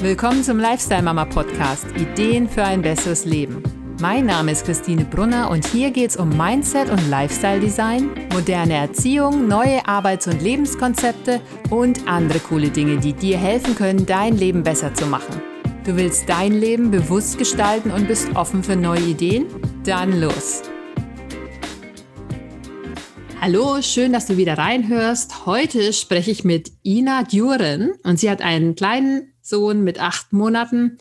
Willkommen zum Lifestyle Mama Podcast Ideen für ein besseres Leben. Mein Name ist Christine Brunner und hier geht es um Mindset und Lifestyle Design, moderne Erziehung, neue Arbeits- und Lebenskonzepte und andere coole Dinge, die dir helfen können, dein Leben besser zu machen. Du willst dein Leben bewusst gestalten und bist offen für neue Ideen? Dann los! Hallo, schön, dass du wieder reinhörst. Heute spreche ich mit Ina Duren und sie hat einen kleinen Sohn mit acht Monaten,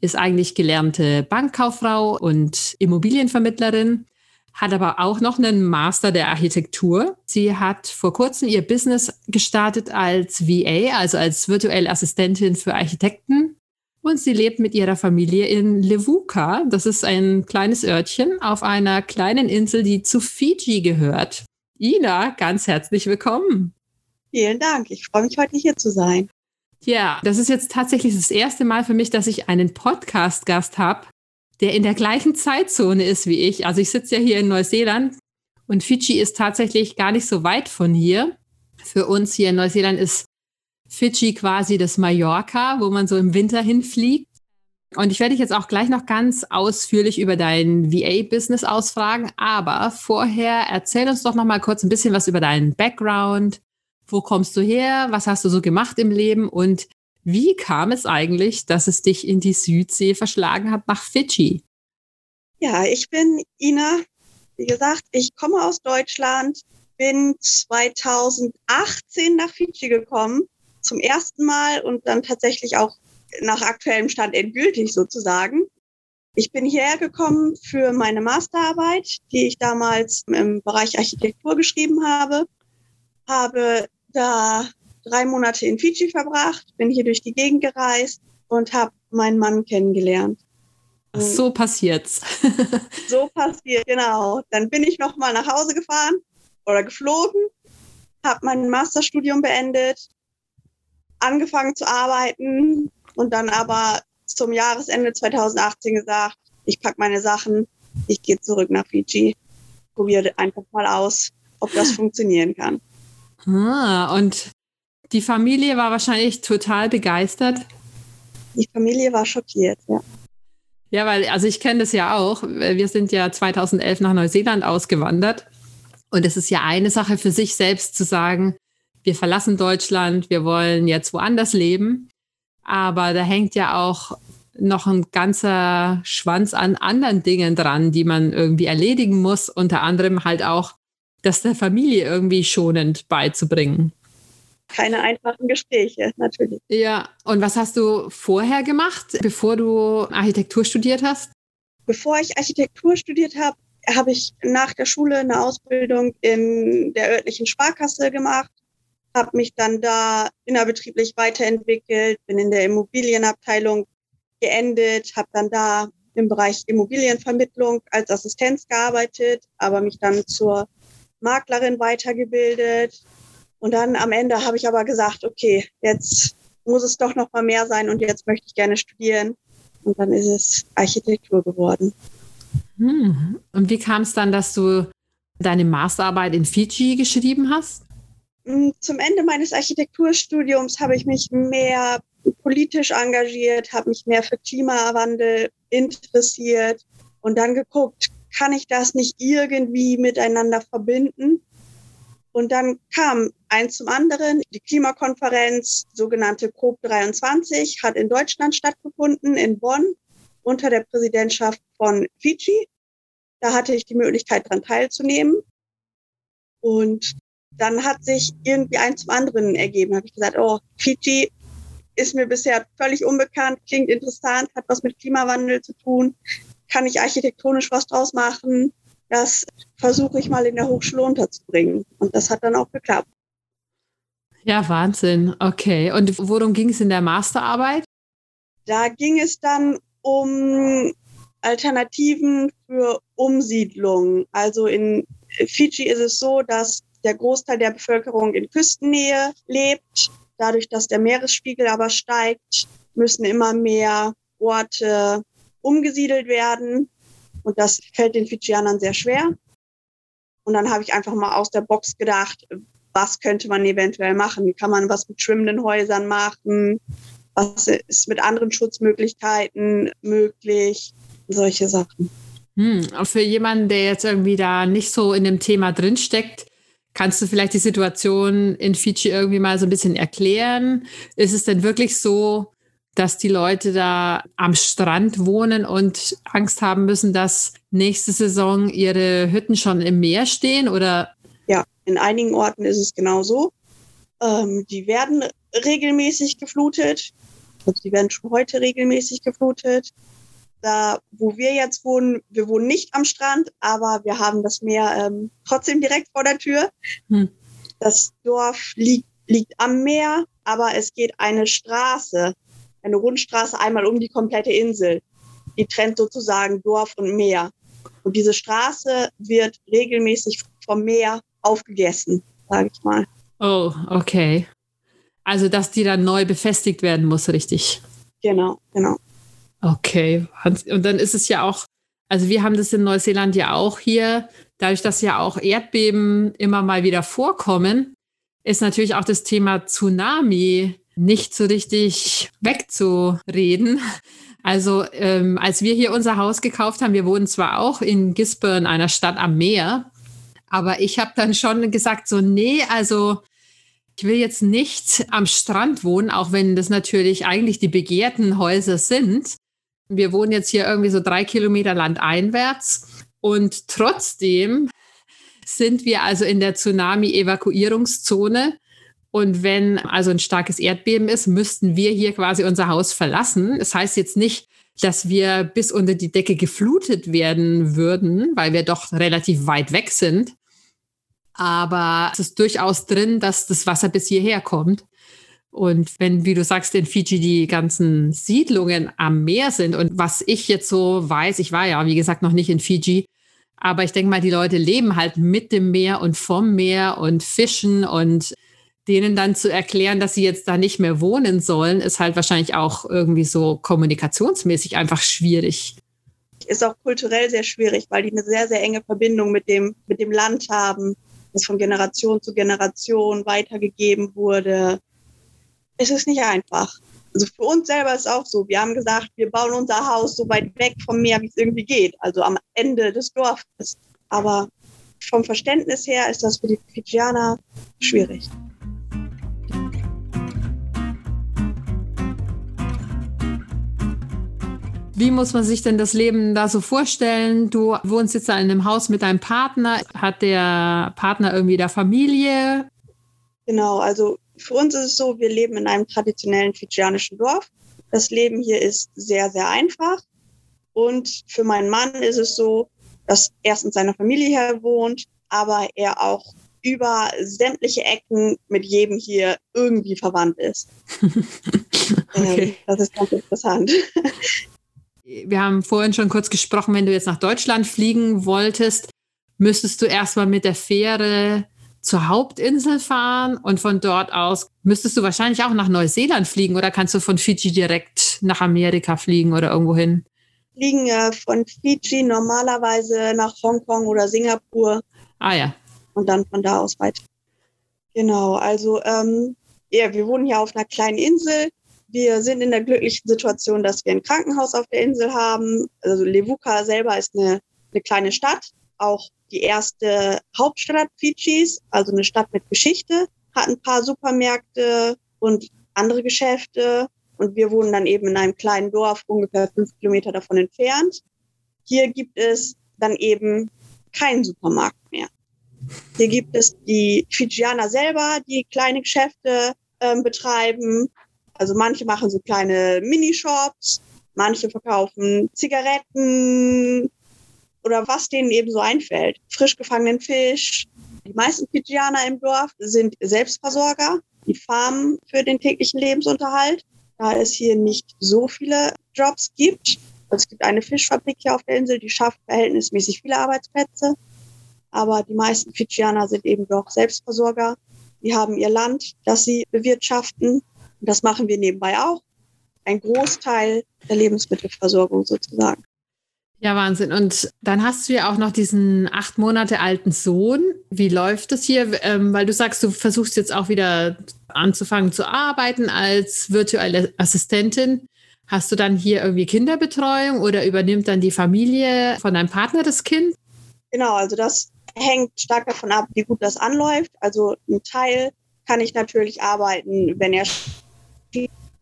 ist eigentlich gelernte Bankkauffrau und Immobilienvermittlerin, hat aber auch noch einen Master der Architektur. Sie hat vor kurzem ihr Business gestartet als VA, also als virtuelle Assistentin für Architekten. Und sie lebt mit ihrer Familie in Levuka. Das ist ein kleines Örtchen auf einer kleinen Insel, die zu Fiji gehört. Ina, ganz herzlich willkommen. Vielen Dank. Ich freue mich, heute hier zu sein. Ja, das ist jetzt tatsächlich das erste Mal für mich, dass ich einen Podcast-Gast habe, der in der gleichen Zeitzone ist wie ich. Also ich sitze ja hier in Neuseeland und Fidschi ist tatsächlich gar nicht so weit von hier. Für uns hier in Neuseeland ist Fidschi quasi das Mallorca, wo man so im Winter hinfliegt. Und ich werde dich jetzt auch gleich noch ganz ausführlich über dein VA-Business ausfragen. Aber vorher erzähl uns doch noch mal kurz ein bisschen was über deinen Background, wo kommst du her? Was hast du so gemacht im Leben? Und wie kam es eigentlich, dass es dich in die Südsee verschlagen hat nach Fidschi? Ja, ich bin Ina. Wie gesagt, ich komme aus Deutschland, bin 2018 nach Fidschi gekommen, zum ersten Mal und dann tatsächlich auch nach aktuellem Stand endgültig sozusagen. Ich bin hierher gekommen für meine Masterarbeit, die ich damals im Bereich Architektur geschrieben habe, habe da drei Monate in Fiji verbracht, bin hier durch die Gegend gereist und habe meinen Mann kennengelernt. So passiert's. so passiert, genau. Dann bin ich nochmal nach Hause gefahren oder geflogen, habe mein Masterstudium beendet, angefangen zu arbeiten und dann aber zum Jahresende 2018 gesagt, ich packe meine Sachen, ich gehe zurück nach Fiji, probiere einfach mal aus, ob das funktionieren kann. Ah, und die Familie war wahrscheinlich total begeistert. Die Familie war schockiert, ja. Ja, weil, also ich kenne das ja auch. Wir sind ja 2011 nach Neuseeland ausgewandert. Und es ist ja eine Sache für sich selbst zu sagen, wir verlassen Deutschland, wir wollen jetzt woanders leben. Aber da hängt ja auch noch ein ganzer Schwanz an anderen Dingen dran, die man irgendwie erledigen muss. Unter anderem halt auch das der Familie irgendwie schonend beizubringen. Keine einfachen Gespräche, natürlich. Ja, und was hast du vorher gemacht, bevor du Architektur studiert hast? Bevor ich Architektur studiert habe, habe ich nach der Schule eine Ausbildung in der örtlichen Sparkasse gemacht, habe mich dann da innerbetrieblich weiterentwickelt, bin in der Immobilienabteilung geendet, habe dann da im Bereich Immobilienvermittlung als Assistenz gearbeitet, aber mich dann zur Maklerin weitergebildet. Und dann am Ende habe ich aber gesagt, okay, jetzt muss es doch noch mal mehr sein und jetzt möchte ich gerne studieren. Und dann ist es Architektur geworden. Hm. Und wie kam es dann, dass du deine Masterarbeit in Fiji geschrieben hast? Hm, zum Ende meines Architekturstudiums habe ich mich mehr politisch engagiert, habe mich mehr für Klimawandel interessiert und dann geguckt, kann ich das nicht irgendwie miteinander verbinden? Und dann kam eins zum anderen. Die Klimakonferenz, sogenannte COP23, hat in Deutschland stattgefunden, in Bonn, unter der Präsidentschaft von Fiji. Da hatte ich die Möglichkeit, daran teilzunehmen. Und dann hat sich irgendwie eins zum anderen ergeben. Da habe ich gesagt, oh, Fiji ist mir bisher völlig unbekannt, klingt interessant, hat was mit Klimawandel zu tun kann ich architektonisch was draus machen? Das versuche ich mal in der Hochschule unterzubringen. Und das hat dann auch geklappt. Ja, Wahnsinn. Okay. Und worum ging es in der Masterarbeit? Da ging es dann um Alternativen für Umsiedlung. Also in Fiji ist es so, dass der Großteil der Bevölkerung in Küstennähe lebt. Dadurch, dass der Meeresspiegel aber steigt, müssen immer mehr Orte umgesiedelt werden. Und das fällt den Fidschianern sehr schwer. Und dann habe ich einfach mal aus der Box gedacht, was könnte man eventuell machen? Kann man was mit schwimmenden Häusern machen? Was ist mit anderen Schutzmöglichkeiten möglich? Solche Sachen. Hm, für jemanden, der jetzt irgendwie da nicht so in dem Thema drinsteckt, kannst du vielleicht die Situation in Fiji irgendwie mal so ein bisschen erklären? Ist es denn wirklich so, dass die Leute da am Strand wohnen und Angst haben müssen, dass nächste Saison ihre Hütten schon im Meer stehen? Oder? Ja, in einigen Orten ist es genauso. Ähm, die werden regelmäßig geflutet. Also die werden schon heute regelmäßig geflutet. Da, wo wir jetzt wohnen, wir wohnen nicht am Strand, aber wir haben das Meer ähm, trotzdem direkt vor der Tür. Hm. Das Dorf liegt, liegt am Meer, aber es geht eine Straße, eine Rundstraße einmal um die komplette Insel. Die trennt sozusagen Dorf und Meer. Und diese Straße wird regelmäßig vom Meer aufgegessen, sage ich mal. Oh, okay. Also, dass die dann neu befestigt werden muss, richtig? Genau, genau. Okay. Und dann ist es ja auch, also wir haben das in Neuseeland ja auch hier, dadurch, dass ja auch Erdbeben immer mal wieder vorkommen, ist natürlich auch das Thema Tsunami nicht so richtig wegzureden. Also ähm, als wir hier unser Haus gekauft haben, wir wohnen zwar auch in Gisborne, einer Stadt am Meer, aber ich habe dann schon gesagt, so, nee, also ich will jetzt nicht am Strand wohnen, auch wenn das natürlich eigentlich die begehrten Häuser sind. Wir wohnen jetzt hier irgendwie so drei Kilometer landeinwärts und trotzdem sind wir also in der Tsunami-Evakuierungszone. Und wenn also ein starkes Erdbeben ist, müssten wir hier quasi unser Haus verlassen. Das heißt jetzt nicht, dass wir bis unter die Decke geflutet werden würden, weil wir doch relativ weit weg sind. Aber es ist durchaus drin, dass das Wasser bis hierher kommt. Und wenn, wie du sagst, in Fiji die ganzen Siedlungen am Meer sind und was ich jetzt so weiß, ich war ja, wie gesagt, noch nicht in Fiji, aber ich denke mal, die Leute leben halt mit dem Meer und vom Meer und fischen und denen dann zu erklären, dass sie jetzt da nicht mehr wohnen sollen, ist halt wahrscheinlich auch irgendwie so kommunikationsmäßig einfach schwierig. Ist auch kulturell sehr schwierig, weil die eine sehr, sehr enge Verbindung mit dem, mit dem Land haben, das von Generation zu Generation weitergegeben wurde es ist nicht einfach. Also für uns selber ist es auch so. Wir haben gesagt, wir bauen unser Haus so weit weg vom Meer, wie es irgendwie geht. Also am Ende des Dorfes. Aber vom Verständnis her ist das für die Fijianer schwierig. Wie muss man sich denn das Leben da so vorstellen? Du wohnst jetzt in einem Haus mit deinem Partner. Hat der Partner irgendwie da Familie? Genau, also für uns ist es so, wir leben in einem traditionellen fidschianischen Dorf. Das Leben hier ist sehr, sehr einfach. Und für meinen Mann ist es so, dass erstens seine Familie hier wohnt, aber er auch über sämtliche Ecken mit jedem hier irgendwie verwandt ist. okay. Ähm, das ist ganz interessant. Wir haben vorhin schon kurz gesprochen, wenn du jetzt nach Deutschland fliegen wolltest, müsstest du erstmal mit der Fähre zur Hauptinsel fahren und von dort aus müsstest du wahrscheinlich auch nach Neuseeland fliegen oder kannst du von Fiji direkt nach Amerika fliegen oder irgendwo hin? Fliegen äh, von Fiji normalerweise nach Hongkong oder Singapur. Ah ja. Und dann von da aus weiter. Genau, also ähm, ja, wir wohnen hier auf einer kleinen Insel. Wir sind in der glücklichen Situation, dass wir ein Krankenhaus auf der Insel haben. Also Levuka selber ist eine, eine kleine Stadt, auch die erste Hauptstadt Fidschis, also eine Stadt mit Geschichte, hat ein paar Supermärkte und andere Geschäfte. Und wir wohnen dann eben in einem kleinen Dorf, ungefähr fünf Kilometer davon entfernt. Hier gibt es dann eben keinen Supermarkt mehr. Hier gibt es die Fijianer selber, die kleine Geschäfte äh, betreiben. Also manche machen so kleine Minishops, manche verkaufen Zigaretten, oder was denen eben so einfällt. Frisch gefangenen Fisch. Die meisten Fijianer im Dorf sind Selbstversorger. Die farmen für den täglichen Lebensunterhalt. Da es hier nicht so viele Jobs gibt. Es gibt eine Fischfabrik hier auf der Insel, die schafft verhältnismäßig viele Arbeitsplätze. Aber die meisten Fijianer sind eben doch Selbstversorger. Die haben ihr Land, das sie bewirtschaften. Und das machen wir nebenbei auch. Ein Großteil der Lebensmittelversorgung sozusagen. Ja, Wahnsinn. Und dann hast du ja auch noch diesen acht Monate alten Sohn. Wie läuft das hier? Ähm, weil du sagst, du versuchst jetzt auch wieder anzufangen zu arbeiten als virtuelle Assistentin. Hast du dann hier irgendwie Kinderbetreuung oder übernimmt dann die Familie von deinem Partner das Kind? Genau, also das hängt stark davon ab, wie gut das anläuft. Also ein Teil kann ich natürlich arbeiten, wenn er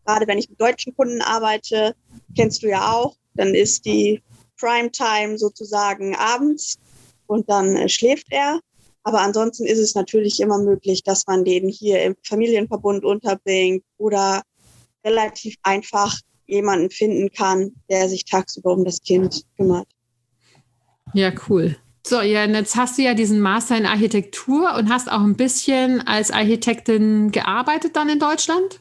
gerade wenn ich mit deutschen Kunden arbeite, kennst du ja auch, dann ist die Primetime sozusagen abends und dann äh, schläft er. Aber ansonsten ist es natürlich immer möglich, dass man den hier im Familienverbund unterbringt oder relativ einfach jemanden finden kann, der sich tagsüber um das Kind kümmert. Ja, cool. So, ja, jetzt hast du ja diesen Master in Architektur und hast auch ein bisschen als Architektin gearbeitet dann in Deutschland?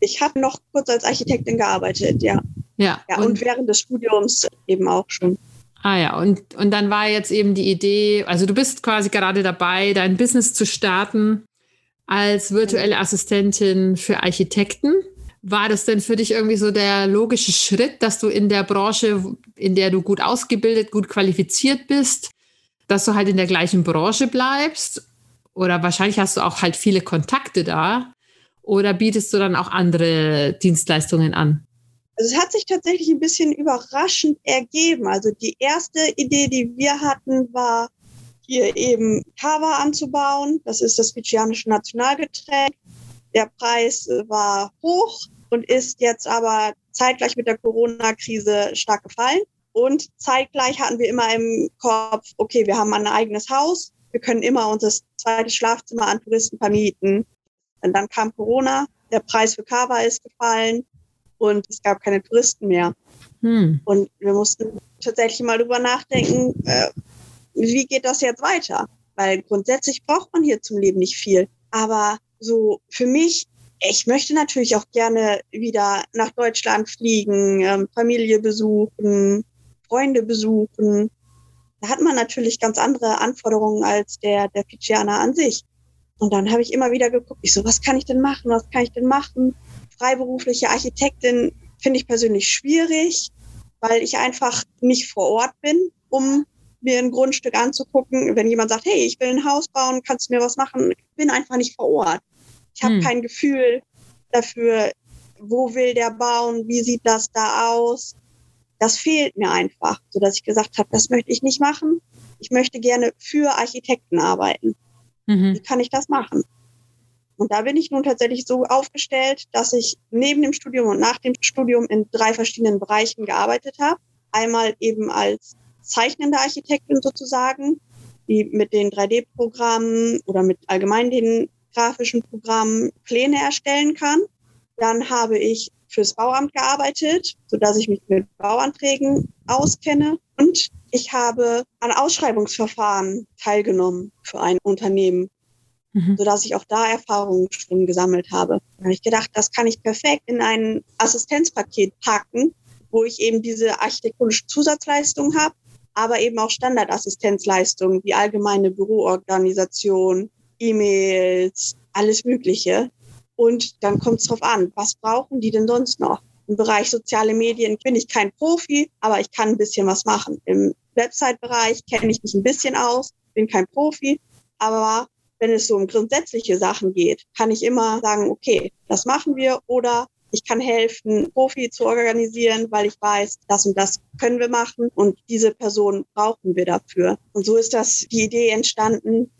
Ich habe noch kurz als Architektin gearbeitet, ja. Ja, ja und, und während des Studiums eben auch schon. Ah ja, und, und dann war jetzt eben die Idee, also du bist quasi gerade dabei, dein Business zu starten als virtuelle Assistentin für Architekten. War das denn für dich irgendwie so der logische Schritt, dass du in der Branche, in der du gut ausgebildet, gut qualifiziert bist, dass du halt in der gleichen Branche bleibst? Oder wahrscheinlich hast du auch halt viele Kontakte da. Oder bietest du dann auch andere Dienstleistungen an? Also es hat sich tatsächlich ein bisschen überraschend ergeben. Also die erste Idee, die wir hatten, war hier eben Kava anzubauen. Das ist das fijianische Nationalgetränk. Der Preis war hoch und ist jetzt aber zeitgleich mit der Corona-Krise stark gefallen. Und zeitgleich hatten wir immer im Kopf, okay, wir haben ein eigenes Haus, wir können immer unser zweites Schlafzimmer an Touristen vermieten. Und dann kam Corona, der Preis für Kava ist gefallen und es gab keine Touristen mehr. Hm. Und wir mussten tatsächlich mal drüber nachdenken, äh, wie geht das jetzt weiter? Weil grundsätzlich braucht man hier zum Leben nicht viel. Aber so für mich ich möchte natürlich auch gerne wieder nach Deutschland fliegen, ähm, Familie besuchen, Freunde besuchen. Da hat man natürlich ganz andere Anforderungen als der, der Fijianer an sich. Und dann habe ich immer wieder geguckt, ich so, was kann ich denn machen? Was kann ich denn machen? Freiberufliche Architektin finde ich persönlich schwierig, weil ich einfach nicht vor Ort bin, um mir ein Grundstück anzugucken. Wenn jemand sagt, hey, ich will ein Haus bauen, kannst du mir was machen? Ich bin einfach nicht vor Ort. Ich habe hm. kein Gefühl dafür, wo will der bauen, wie sieht das da aus. Das fehlt mir einfach, so dass ich gesagt habe, das möchte ich nicht machen. Ich möchte gerne für Architekten arbeiten. Mhm. Wie kann ich das machen? Und da bin ich nun tatsächlich so aufgestellt, dass ich neben dem Studium und nach dem Studium in drei verschiedenen Bereichen gearbeitet habe. Einmal eben als zeichnende Architektin sozusagen, die mit den 3D-Programmen oder mit allgemein den grafischen Programmen Pläne erstellen kann. Dann habe ich fürs Bauamt gearbeitet, sodass ich mich mit Bauanträgen auskenne. Und ich habe an Ausschreibungsverfahren teilgenommen für ein Unternehmen, mhm. sodass ich auch da Erfahrungen schon gesammelt habe. Da habe ich gedacht, das kann ich perfekt in ein Assistenzpaket packen, wo ich eben diese architektonische Zusatzleistung habe, aber eben auch Standardassistenzleistungen wie allgemeine Büroorganisation, E-Mails, alles Mögliche. Und dann kommt es drauf an, was brauchen die denn sonst noch? Im Bereich soziale Medien bin ich kein Profi, aber ich kann ein bisschen was machen. Im Website-Bereich kenne ich mich ein bisschen aus, bin kein Profi, aber wenn es so um grundsätzliche Sachen geht, kann ich immer sagen, okay, das machen wir oder ich kann helfen, Profi zu organisieren, weil ich weiß, das und das können wir machen und diese Person brauchen wir dafür. Und so ist das die Idee entstanden,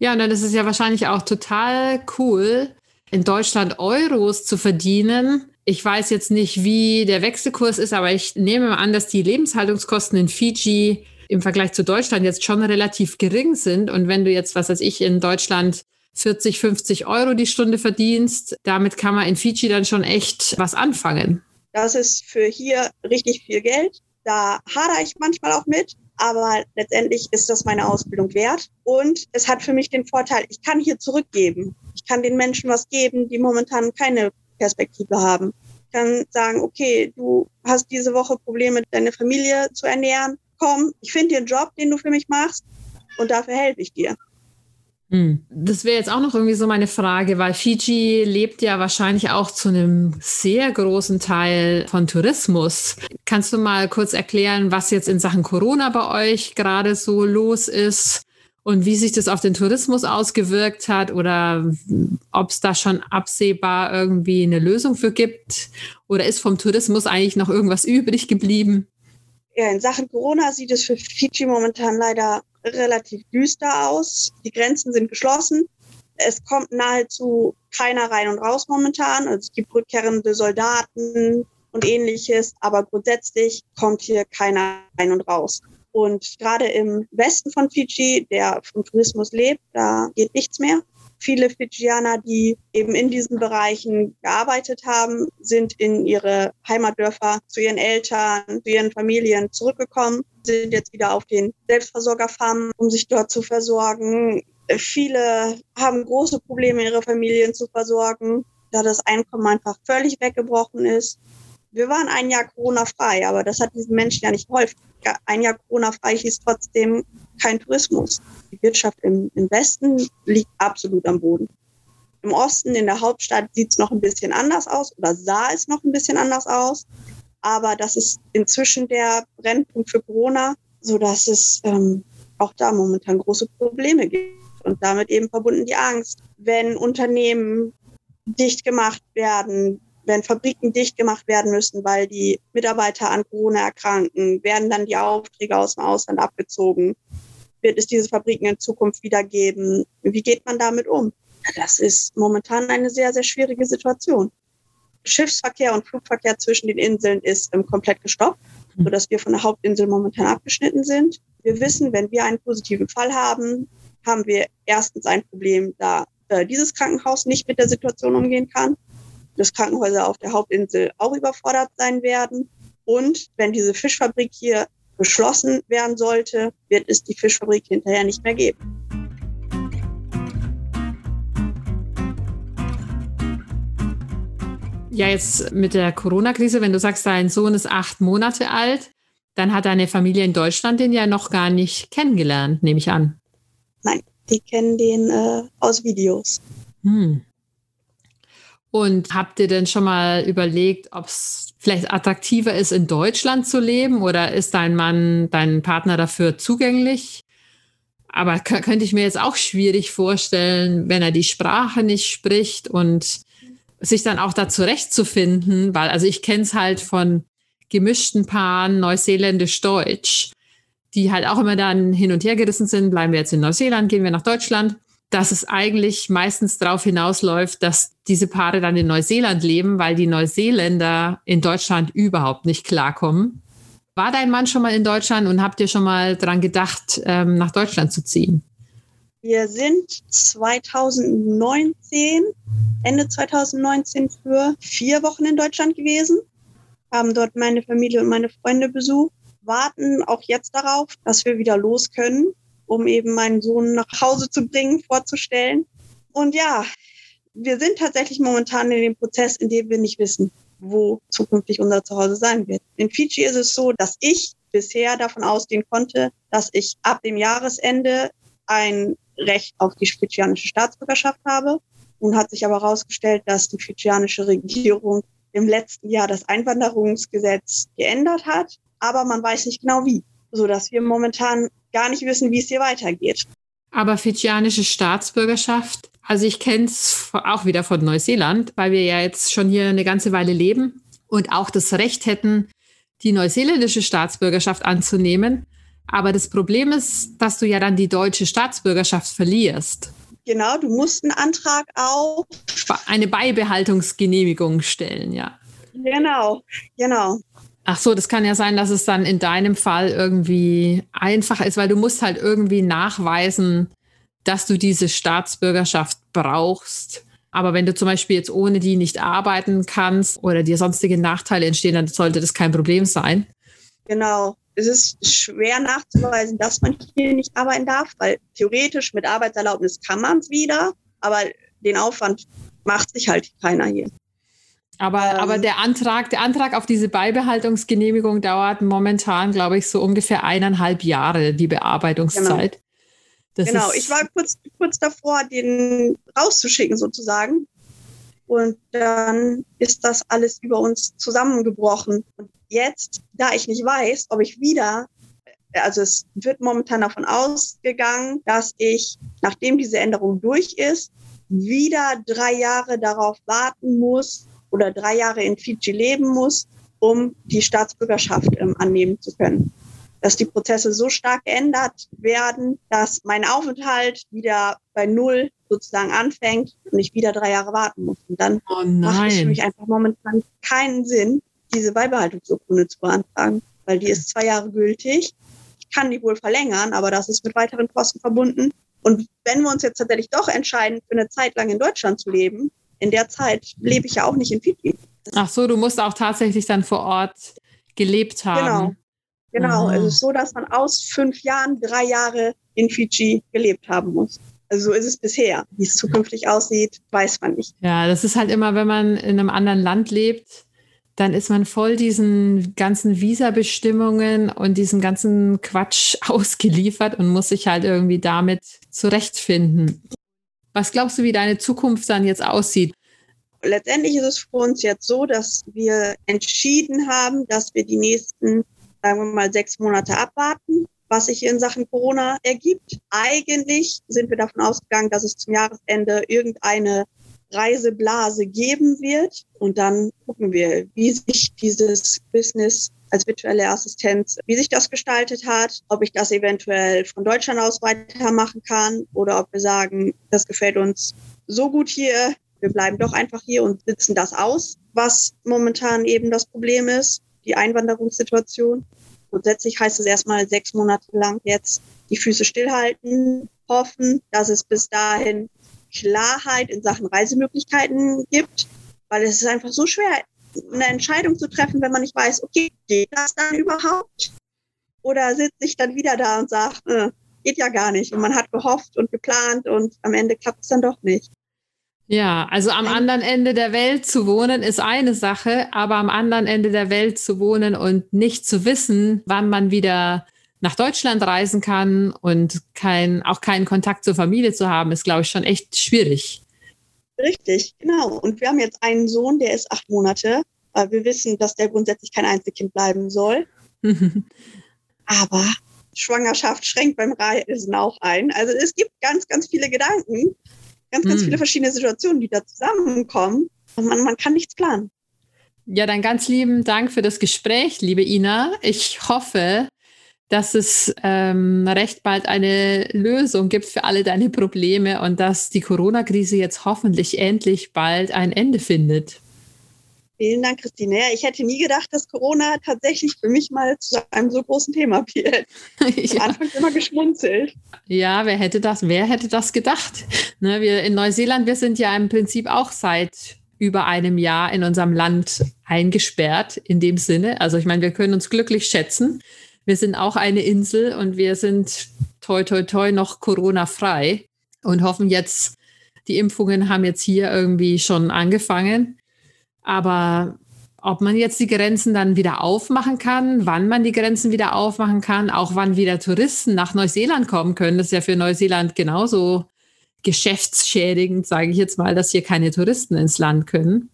ja, und dann ist es ja wahrscheinlich auch total cool, in Deutschland Euros zu verdienen. Ich weiß jetzt nicht, wie der Wechselkurs ist, aber ich nehme an, dass die Lebenshaltungskosten in Fiji im Vergleich zu Deutschland jetzt schon relativ gering sind. Und wenn du jetzt, was weiß ich, in Deutschland 40, 50 Euro die Stunde verdienst, damit kann man in Fiji dann schon echt was anfangen. Das ist für hier richtig viel Geld. Da hadere ich manchmal auch mit, aber letztendlich ist das meine Ausbildung wert. Und es hat für mich den Vorteil, ich kann hier zurückgeben. Ich kann den Menschen was geben, die momentan keine Perspektive haben. Ich kann sagen, okay, du hast diese Woche Probleme, deine Familie zu ernähren. Komm, ich finde dir einen Job, den du für mich machst und dafür helfe ich dir. Hm. Das wäre jetzt auch noch irgendwie so meine Frage, weil Fiji lebt ja wahrscheinlich auch zu einem sehr großen Teil von Tourismus. Kannst du mal kurz erklären, was jetzt in Sachen Corona bei euch gerade so los ist? Und wie sich das auf den Tourismus ausgewirkt hat oder ob es da schon absehbar irgendwie eine Lösung für gibt? Oder ist vom Tourismus eigentlich noch irgendwas übrig geblieben? Ja, in Sachen Corona sieht es für Fiji momentan leider relativ düster aus. Die Grenzen sind geschlossen. Es kommt nahezu keiner rein und raus momentan. Also es gibt rückkehrende Soldaten und ähnliches, aber grundsätzlich kommt hier keiner rein und raus. Und gerade im Westen von Fiji, der vom Tourismus lebt, da geht nichts mehr. Viele Fijianer, die eben in diesen Bereichen gearbeitet haben, sind in ihre Heimatdörfer zu ihren Eltern, zu ihren Familien zurückgekommen, sind jetzt wieder auf den Selbstversorgerfarmen, um sich dort zu versorgen. Viele haben große Probleme, ihre Familien zu versorgen, da das Einkommen einfach völlig weggebrochen ist. Wir waren ein Jahr Corona-frei, aber das hat diesen Menschen ja nicht geholfen. Ein Jahr Corona-frei hieß trotzdem kein Tourismus. Die Wirtschaft im, im Westen liegt absolut am Boden. Im Osten, in der Hauptstadt, sieht es noch ein bisschen anders aus oder sah es noch ein bisschen anders aus. Aber das ist inzwischen der Brennpunkt für Corona, sodass es ähm, auch da momentan große Probleme gibt. Und damit eben verbunden die Angst, wenn Unternehmen dicht gemacht werden, wenn Fabriken dicht gemacht werden müssen, weil die Mitarbeiter an Corona erkranken, werden dann die Aufträge aus dem Ausland abgezogen. Wird es diese Fabriken in Zukunft wieder geben? Wie geht man damit um? Das ist momentan eine sehr, sehr schwierige Situation. Schiffsverkehr und Flugverkehr zwischen den Inseln ist ähm, komplett gestoppt, hm. sodass wir von der Hauptinsel momentan abgeschnitten sind. Wir wissen, wenn wir einen positiven Fall haben, haben wir erstens ein Problem, da äh, dieses Krankenhaus nicht mit der Situation umgehen kann dass Krankenhäuser auf der Hauptinsel auch überfordert sein werden. Und wenn diese Fischfabrik hier geschlossen werden sollte, wird es die Fischfabrik hinterher nicht mehr geben. Ja, jetzt mit der Corona-Krise, wenn du sagst, dein Sohn ist acht Monate alt, dann hat deine Familie in Deutschland den ja noch gar nicht kennengelernt, nehme ich an. Nein, die kennen den äh, aus Videos. Hm. Und habt ihr denn schon mal überlegt, ob es vielleicht attraktiver ist, in Deutschland zu leben? Oder ist dein Mann, dein Partner dafür zugänglich? Aber könnte ich mir jetzt auch schwierig vorstellen, wenn er die Sprache nicht spricht und sich dann auch da zurechtzufinden, weil also ich kenne es halt von gemischten Paaren neuseeländisch-deutsch, die halt auch immer dann hin und her gerissen sind, bleiben wir jetzt in Neuseeland, gehen wir nach Deutschland dass es eigentlich meistens darauf hinausläuft, dass diese Paare dann in Neuseeland leben, weil die Neuseeländer in Deutschland überhaupt nicht klarkommen. War dein Mann schon mal in Deutschland und habt ihr schon mal daran gedacht, ähm, nach Deutschland zu ziehen? Wir sind 2019, Ende 2019 für vier Wochen in Deutschland gewesen, haben dort meine Familie und meine Freunde besucht, warten auch jetzt darauf, dass wir wieder los können um eben meinen Sohn nach Hause zu bringen, vorzustellen. Und ja, wir sind tatsächlich momentan in dem Prozess, in dem wir nicht wissen, wo zukünftig unser Zuhause sein wird. In Fiji ist es so, dass ich bisher davon ausgehen konnte, dass ich ab dem Jahresende ein Recht auf die fidschianische Staatsbürgerschaft habe. Nun hat sich aber herausgestellt, dass die fidschianische Regierung im letzten Jahr das Einwanderungsgesetz geändert hat, aber man weiß nicht genau wie, so dass wir momentan gar nicht wissen, wie es hier weitergeht. Aber fidschianische Staatsbürgerschaft, also ich kenne es auch wieder von Neuseeland, weil wir ja jetzt schon hier eine ganze Weile leben und auch das Recht hätten, die neuseeländische Staatsbürgerschaft anzunehmen. Aber das Problem ist, dass du ja dann die deutsche Staatsbürgerschaft verlierst. Genau, du musst einen Antrag auf eine Beibehaltungsgenehmigung stellen, ja. Genau, genau. Ach so, das kann ja sein, dass es dann in deinem Fall irgendwie einfacher ist, weil du musst halt irgendwie nachweisen, dass du diese Staatsbürgerschaft brauchst. Aber wenn du zum Beispiel jetzt ohne die nicht arbeiten kannst oder dir sonstige Nachteile entstehen, dann sollte das kein Problem sein. Genau. Es ist schwer nachzuweisen, dass man hier nicht arbeiten darf, weil theoretisch mit Arbeitserlaubnis kann man es wieder, aber den Aufwand macht sich halt keiner hier. Aber, ähm, aber der Antrag, der Antrag auf diese Beibehaltungsgenehmigung dauert momentan, glaube ich, so ungefähr eineinhalb Jahre, die Bearbeitungszeit. Genau. Das genau, ich war kurz, kurz davor, den rauszuschicken sozusagen. Und dann ist das alles über uns zusammengebrochen. Und jetzt, da ich nicht weiß, ob ich wieder, also es wird momentan davon ausgegangen, dass ich, nachdem diese Änderung durch ist, wieder drei Jahre darauf warten muss oder drei Jahre in Fiji leben muss, um die Staatsbürgerschaft ähm, annehmen zu können. Dass die Prozesse so stark geändert werden, dass mein Aufenthalt wieder bei Null sozusagen anfängt und ich wieder drei Jahre warten muss. Und dann oh macht es für mich einfach momentan keinen Sinn, diese Beibehaltungsurkunde zu beantragen, weil die ist zwei Jahre gültig. Ich kann die wohl verlängern, aber das ist mit weiteren Kosten verbunden. Und wenn wir uns jetzt tatsächlich doch entscheiden, für eine Zeit lang in Deutschland zu leben, in der Zeit lebe ich ja auch nicht in Fiji. Ach so, du musst auch tatsächlich dann vor Ort gelebt haben. Genau. Genau. Aha. Es ist so, dass man aus fünf Jahren drei Jahre in Fiji gelebt haben muss. Also so ist es bisher. Wie es zukünftig aussieht, weiß man nicht. Ja, das ist halt immer, wenn man in einem anderen Land lebt, dann ist man voll diesen ganzen Visabestimmungen und diesem ganzen Quatsch ausgeliefert und muss sich halt irgendwie damit zurechtfinden. Was glaubst du, wie deine Zukunft dann jetzt aussieht? Letztendlich ist es für uns jetzt so, dass wir entschieden haben, dass wir die nächsten, sagen wir mal, sechs Monate abwarten, was sich in Sachen Corona ergibt. Eigentlich sind wir davon ausgegangen, dass es zum Jahresende irgendeine Reiseblase geben wird. Und dann gucken wir, wie sich dieses Business als virtuelle Assistenz, wie sich das gestaltet hat, ob ich das eventuell von Deutschland aus weitermachen kann oder ob wir sagen, das gefällt uns so gut hier, wir bleiben doch einfach hier und sitzen das aus, was momentan eben das Problem ist, die Einwanderungssituation. Grundsätzlich heißt es erstmal sechs Monate lang jetzt die Füße stillhalten, hoffen, dass es bis dahin Klarheit in Sachen Reisemöglichkeiten gibt, weil es ist einfach so schwer, eine Entscheidung zu treffen, wenn man nicht weiß, okay, geht das dann überhaupt? Oder sitze ich dann wieder da und sage, äh, geht ja gar nicht. Und man hat gehofft und geplant und am Ende klappt es dann doch nicht. Ja, also am anderen Ende der Welt zu wohnen ist eine Sache, aber am anderen Ende der Welt zu wohnen und nicht zu wissen, wann man wieder nach Deutschland reisen kann und kein, auch keinen Kontakt zur Familie zu haben, ist, glaube ich, schon echt schwierig. Richtig, genau. Und wir haben jetzt einen Sohn, der ist acht Monate. Wir wissen, dass der grundsätzlich kein Einzelkind bleiben soll. Aber Schwangerschaft schränkt beim Reisen auch ein. Also es gibt ganz, ganz viele Gedanken, ganz, ganz mm. viele verschiedene Situationen, die da zusammenkommen. Und man, man kann nichts planen. Ja, dann ganz lieben Dank für das Gespräch, liebe Ina. Ich hoffe, dass es ähm, recht bald eine Lösung gibt für alle deine Probleme und dass die Corona-Krise jetzt hoffentlich endlich bald ein Ende findet. Vielen Dank, Christine. Ich hätte nie gedacht, dass Corona tatsächlich für mich mal zu einem so großen Thema wird. Ich ja. Anfangs immer geschmunzelt. Ja, wer hätte das, wer hätte das gedacht? Ne, wir in Neuseeland, wir sind ja im Prinzip auch seit über einem Jahr in unserem Land eingesperrt, in dem Sinne. Also ich meine, wir können uns glücklich schätzen, wir sind auch eine Insel und wir sind toi toi toi noch Corona-frei und hoffen jetzt, die Impfungen haben jetzt hier irgendwie schon angefangen. Aber ob man jetzt die Grenzen dann wieder aufmachen kann, wann man die Grenzen wieder aufmachen kann, auch wann wieder Touristen nach Neuseeland kommen können, das ist ja für Neuseeland genauso geschäftsschädigend, sage ich jetzt mal, dass hier keine Touristen ins Land können.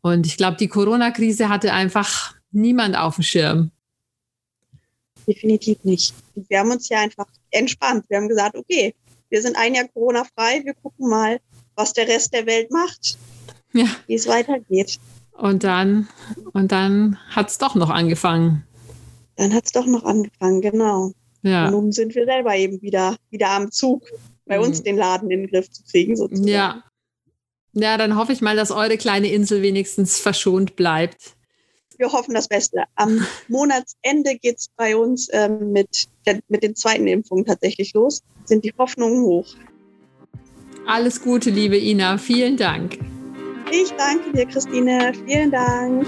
Und ich glaube, die Corona-Krise hatte einfach niemand auf dem Schirm definitiv nicht. Wir haben uns ja einfach entspannt. Wir haben gesagt, okay, wir sind ein Jahr Corona-frei, wir gucken mal, was der Rest der Welt macht, ja. wie es weitergeht. Und dann, und dann hat es doch noch angefangen. Dann hat es doch noch angefangen, genau. Ja. Und nun sind wir selber eben wieder, wieder am Zug, bei mhm. uns den Laden in den Griff zu kriegen, sozusagen. Ja. Ja, dann hoffe ich mal, dass eure kleine Insel wenigstens verschont bleibt wir hoffen das Beste. Am Monatsende geht es bei uns ähm, mit, der, mit den zweiten Impfungen tatsächlich los. Sind die Hoffnungen hoch. Alles Gute, liebe Ina. Vielen Dank. Ich danke dir, Christine. Vielen Dank.